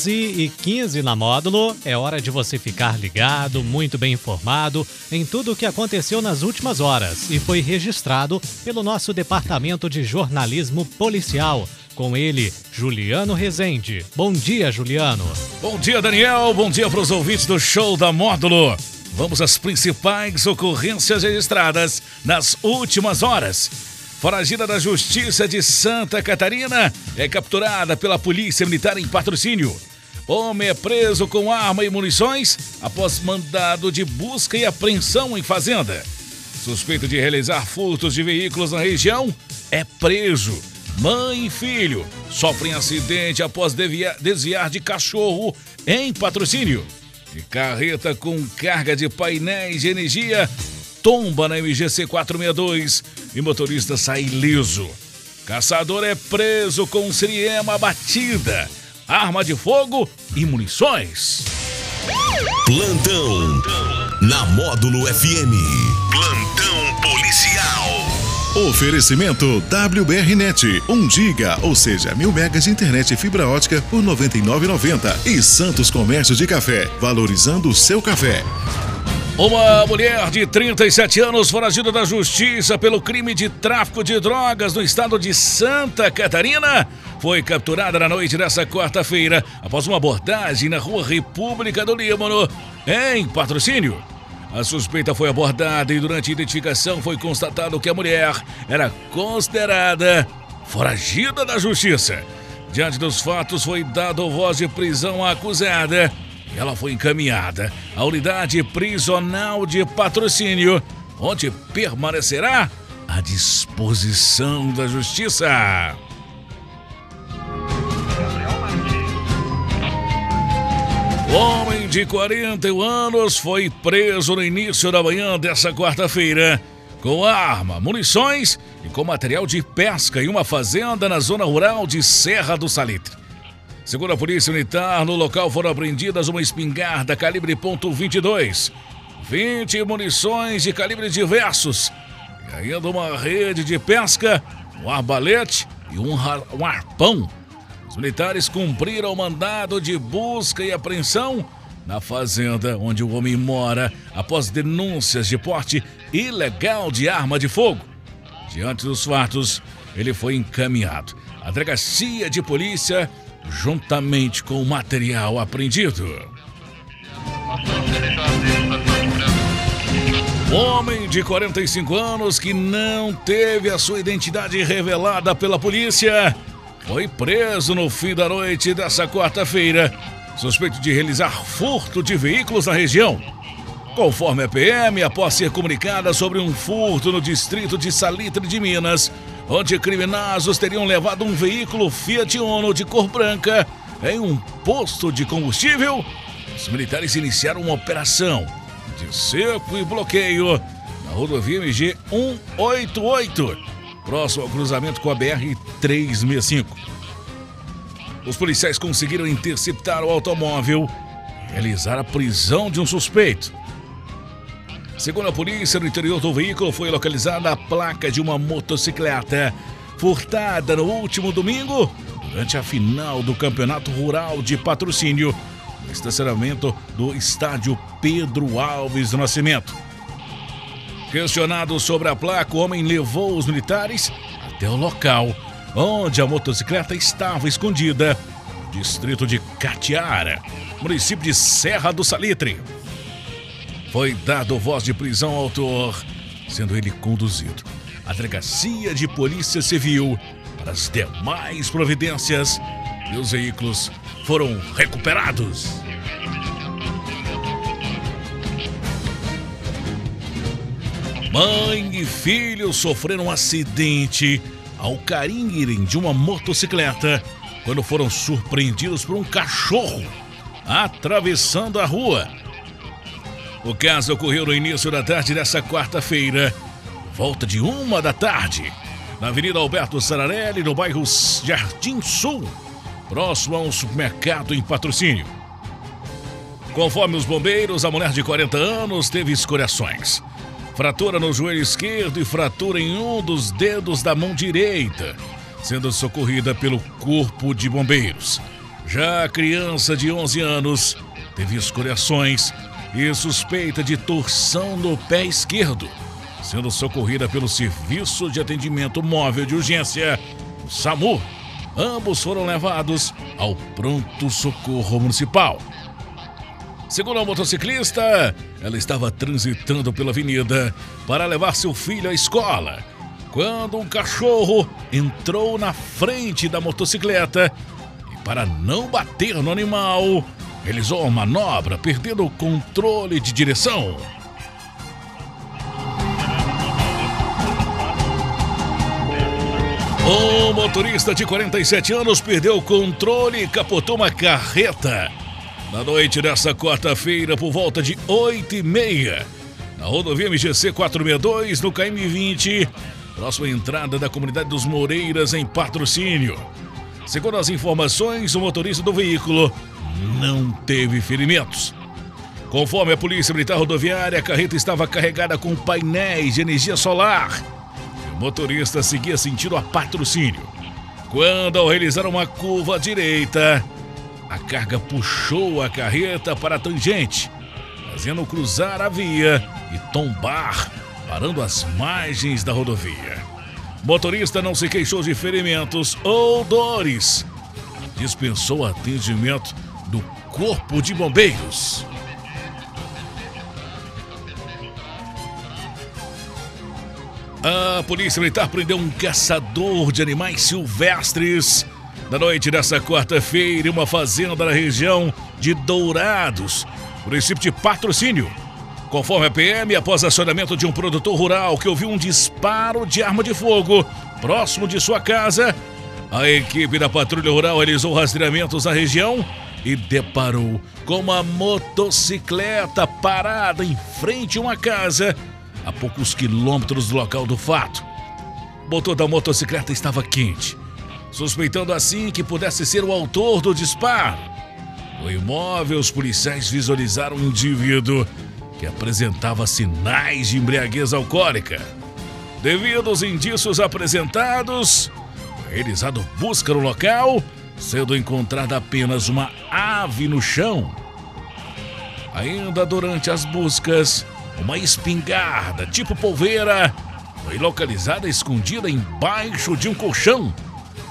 11 e 15 na módulo. É hora de você ficar ligado, muito bem informado em tudo o que aconteceu nas últimas horas e foi registrado pelo nosso departamento de jornalismo policial. Com ele, Juliano Rezende. Bom dia, Juliano. Bom dia, Daniel. Bom dia para os ouvintes do show da módulo. Vamos às principais ocorrências registradas nas últimas horas. Foragida da Justiça de Santa Catarina é capturada pela Polícia Militar em patrocínio. Homem é preso com arma e munições após mandado de busca e apreensão em fazenda. Suspeito de realizar furtos de veículos na região é preso. Mãe e filho sofrem acidente após desviar de cachorro em patrocínio. E carreta com carga de painéis de energia tomba na MGC 462 e motorista sai ileso. Caçador é preso com siriema batida, arma de fogo e munições. Plantão na Módulo FM. Plantão policial. Oferecimento WBRnet, 1 giga, ou seja, mil megas de internet e fibra ótica por 99,90 e Santos Comércio de Café, valorizando o seu café. Uma mulher de 37 anos foragida da justiça pelo crime de tráfico de drogas no estado de Santa Catarina foi capturada na noite dessa quarta-feira após uma abordagem na rua República do Líbano, em patrocínio. A suspeita foi abordada e durante a identificação foi constatado que a mulher era considerada foragida da justiça. Diante dos fatos, foi dado voz de prisão à acusada e ela foi encaminhada à unidade prisional de patrocínio, onde permanecerá à disposição da justiça. Homem de 41 anos foi preso no início da manhã dessa quarta-feira com arma, munições e com material de pesca em uma fazenda na zona rural de Serra do Salitre. Segundo a Polícia Militar, no local foram apreendidas uma espingarda calibre .22, 20 munições de calibres diversos e ainda uma rede de pesca, um arbalete e um, um arpão os militares cumpriram o mandado de busca e apreensão na fazenda onde o homem mora após denúncias de porte ilegal de arma de fogo. Diante dos fatos, ele foi encaminhado à delegacia de polícia juntamente com o material apreendido. Homem de 45 anos que não teve a sua identidade revelada pela polícia foi preso no fim da noite dessa quarta-feira, suspeito de realizar furto de veículos na região. Conforme a PM, após ser comunicada sobre um furto no distrito de Salitre de Minas, onde criminosos teriam levado um veículo Fiat Uno de cor branca em um posto de combustível, os militares iniciaram uma operação de cerco e bloqueio na rodovia MG 188 próximo ao cruzamento com a BR-365. Os policiais conseguiram interceptar o automóvel e realizar a prisão de um suspeito. Segundo a polícia, no interior do veículo foi localizada a placa de uma motocicleta furtada no último domingo durante a final do Campeonato Rural de Patrocínio no estacionamento do estádio Pedro Alves do Nascimento. Questionado sobre a placa, o homem levou os militares até o local onde a motocicleta estava escondida, no distrito de Catiara, município de Serra do Salitre. Foi dado voz de prisão ao autor, sendo ele conduzido à delegacia de polícia civil para as demais providências e os veículos foram recuperados. Mãe e filho sofreram um acidente ao caírem de uma motocicleta quando foram surpreendidos por um cachorro atravessando a rua. O caso ocorreu no início da tarde dessa quarta-feira, volta de uma da tarde, na Avenida Alberto Sararelli, no bairro Jardim Sul, próximo a um supermercado em patrocínio. Conforme os bombeiros, a mulher de 40 anos teve escoriações fratura no joelho esquerdo e fratura em um dos dedos da mão direita, sendo socorrida pelo Corpo de Bombeiros. Já a criança de 11 anos teve escoriações e suspeita de torção no pé esquerdo, sendo socorrida pelo Serviço de Atendimento Móvel de Urgência, o SAMU. Ambos foram levados ao pronto socorro municipal. Segundo a motociclista, ela estava transitando pela avenida para levar seu filho à escola, quando um cachorro entrou na frente da motocicleta e, para não bater no animal, realizou a manobra, perdendo o controle de direção. O motorista de 47 anos perdeu o controle e capotou uma carreta. Na noite dessa quarta-feira, por volta de 8 e meia, na rodovia MGC 462, no KM20, próxima entrada da comunidade dos Moreiras, em patrocínio. Segundo as informações, o motorista do veículo não teve ferimentos. Conforme a Polícia Militar Rodoviária, a carreta estava carregada com painéis de energia solar. O motorista seguia sentido a patrocínio. Quando, ao realizar uma curva à direita, a carga puxou a carreta para a tangente, fazendo cruzar a via e tombar, parando às margens da rodovia. Motorista não se queixou de ferimentos ou dores. Dispensou atendimento do Corpo de Bombeiros. A Polícia Militar prendeu um caçador de animais silvestres na noite dessa quarta-feira uma fazenda na região de Dourados, município de Patrocínio. Conforme a PM, após acionamento de um produtor rural que ouviu um disparo de arma de fogo próximo de sua casa, a equipe da Patrulha Rural realizou rastreamentos na região e deparou com uma motocicleta parada em frente a uma casa a poucos quilômetros do local do fato. O motor da motocicleta estava quente, suspeitando assim que pudesse ser o autor do disparo. No imóvel, os policiais visualizaram um indivíduo que apresentava sinais de embriaguez alcoólica. Devido aos indícios apresentados, realizado busca no local sendo encontrada apenas uma ave no chão. Ainda durante as buscas, uma espingarda tipo polveira foi localizada escondida embaixo de um colchão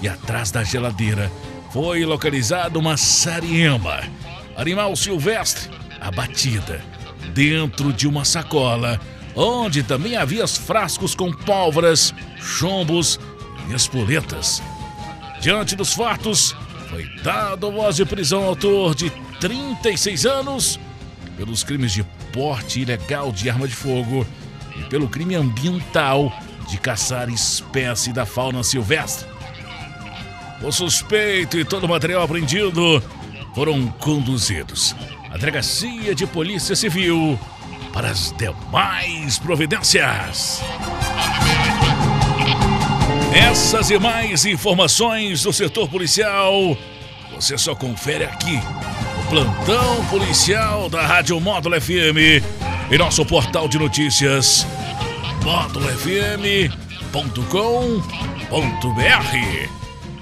e atrás da geladeira foi localizada uma sariema, animal silvestre, abatida, dentro de uma sacola, onde também havia frascos com pólvoras, chombos e espoletas. Diante dos fatos, foi dado voz de prisão ao autor de 36 anos pelos crimes de porte ilegal de arma de fogo e pelo crime ambiental de caçar espécie da fauna silvestre. O suspeito e todo o material apreendido foram conduzidos à Delegacia de Polícia Civil para as demais providências. Essas e mais informações do setor policial você só confere aqui no Plantão Policial da Rádio Módulo FM e nosso portal de notícias módulofm.com.br.